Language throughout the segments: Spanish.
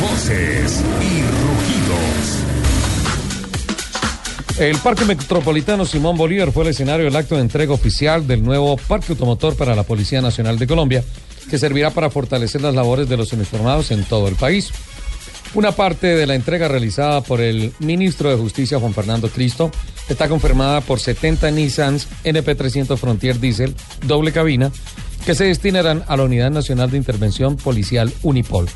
Voces y rugidos. El Parque Metropolitano Simón Bolívar fue el escenario del acto de entrega oficial del nuevo Parque Automotor para la Policía Nacional de Colombia, que servirá para fortalecer las labores de los uniformados en todo el país. Una parte de la entrega realizada por el ministro de Justicia Juan Fernando Cristo está confirmada por 70 Nissans NP300 Frontier Diesel doble cabina que se destinarán a la Unidad Nacional de Intervención Policial Unipol,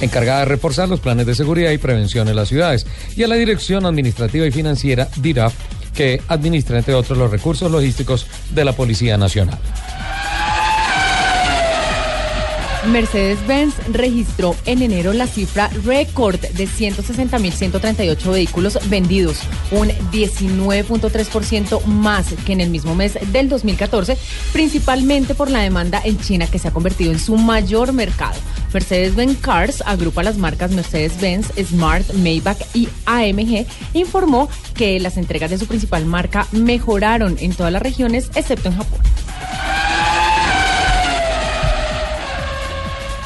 encargada de reforzar los planes de seguridad y prevención en las ciudades, y a la Dirección Administrativa y Financiera DIRAF, que administra, entre otros, los recursos logísticos de la Policía Nacional. Mercedes-Benz registró en enero la cifra récord de 160.138 vehículos vendidos, un 19.3% más que en el mismo mes del 2014, principalmente por la demanda en China que se ha convertido en su mayor mercado. Mercedes-Benz Cars agrupa las marcas Mercedes-Benz, Smart, Maybach y AMG, informó que las entregas de su principal marca mejoraron en todas las regiones excepto en Japón.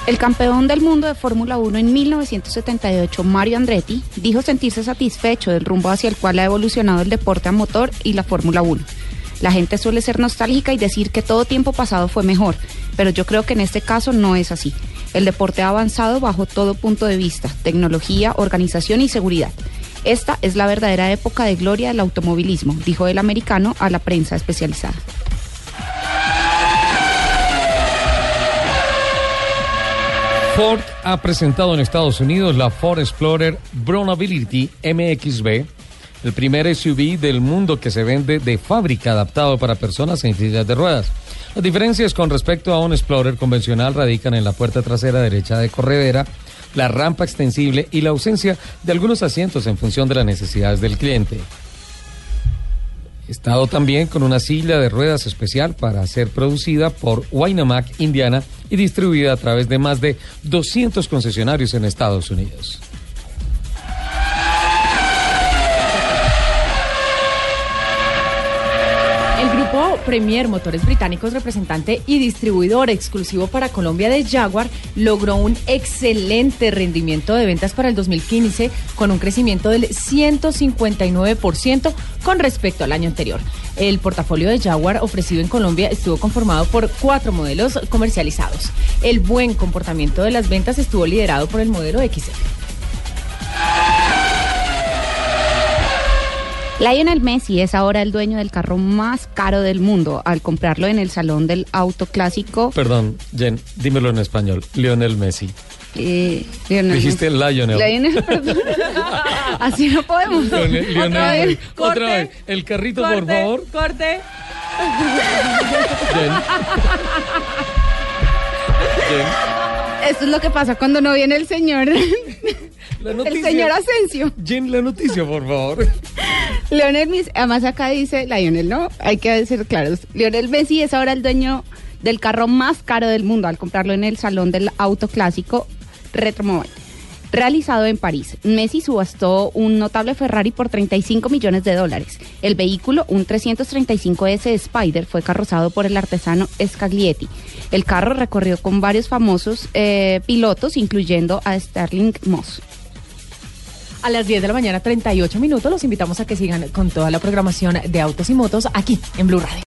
El campeón del mundo de Fórmula 1 en 1978, Mario Andretti, dijo sentirse satisfecho del rumbo hacia el cual ha evolucionado el deporte a motor y la Fórmula 1. La gente suele ser nostálgica y decir que todo tiempo pasado fue mejor, pero yo creo que en este caso no es así. El deporte ha avanzado bajo todo punto de vista, tecnología, organización y seguridad. Esta es la verdadera época de gloria del automovilismo, dijo el americano a la prensa especializada. Ford ha presentado en Estados Unidos la Ford Explorer Bronability MXB, el primer SUV del mundo que se vende de fábrica adaptado para personas en sillas de ruedas. Las diferencias con respecto a un Explorer convencional radican en la puerta trasera derecha de corredera, la rampa extensible y la ausencia de algunos asientos en función de las necesidades del cliente. Estado también con una silla de ruedas especial para ser producida por Winamac, Indiana, y distribuida a través de más de 200 concesionarios en Estados Unidos. Premier Motores Británicos, representante y distribuidor exclusivo para Colombia de Jaguar, logró un excelente rendimiento de ventas para el 2015 con un crecimiento del 159% con respecto al año anterior. El portafolio de Jaguar ofrecido en Colombia estuvo conformado por cuatro modelos comercializados. El buen comportamiento de las ventas estuvo liderado por el modelo XF. Lionel Messi es ahora el dueño del carro más caro del mundo al comprarlo en el salón del auto clásico. Perdón, Jen, dímelo en español. Lionel Messi. Eh, Lionel Dijiste Lionel. Lionel, perdón. Así no podemos. Lionel, Lionel Otra vez. Otra corte, vez. El carrito, por favor. corte. Jen. Jen. Esto es lo que pasa cuando no viene el señor. La El noticia. señor Asensio. Jen, la noticia, por favor. Lionel Messi, además acá dice Lionel, ¿no? Hay que ser claros. Lionel Messi es ahora el dueño del carro más caro del mundo al comprarlo en el salón del auto clásico Retromobile. Realizado en París, Messi subastó un notable Ferrari por 35 millones de dólares. El vehículo, un 335S Spider, fue carrozado por el artesano Scaglietti. El carro recorrió con varios famosos eh, pilotos, incluyendo a Sterling Moss. A las 10 de la mañana, 38 minutos, los invitamos a que sigan con toda la programación de autos y motos aquí en Blue Radio.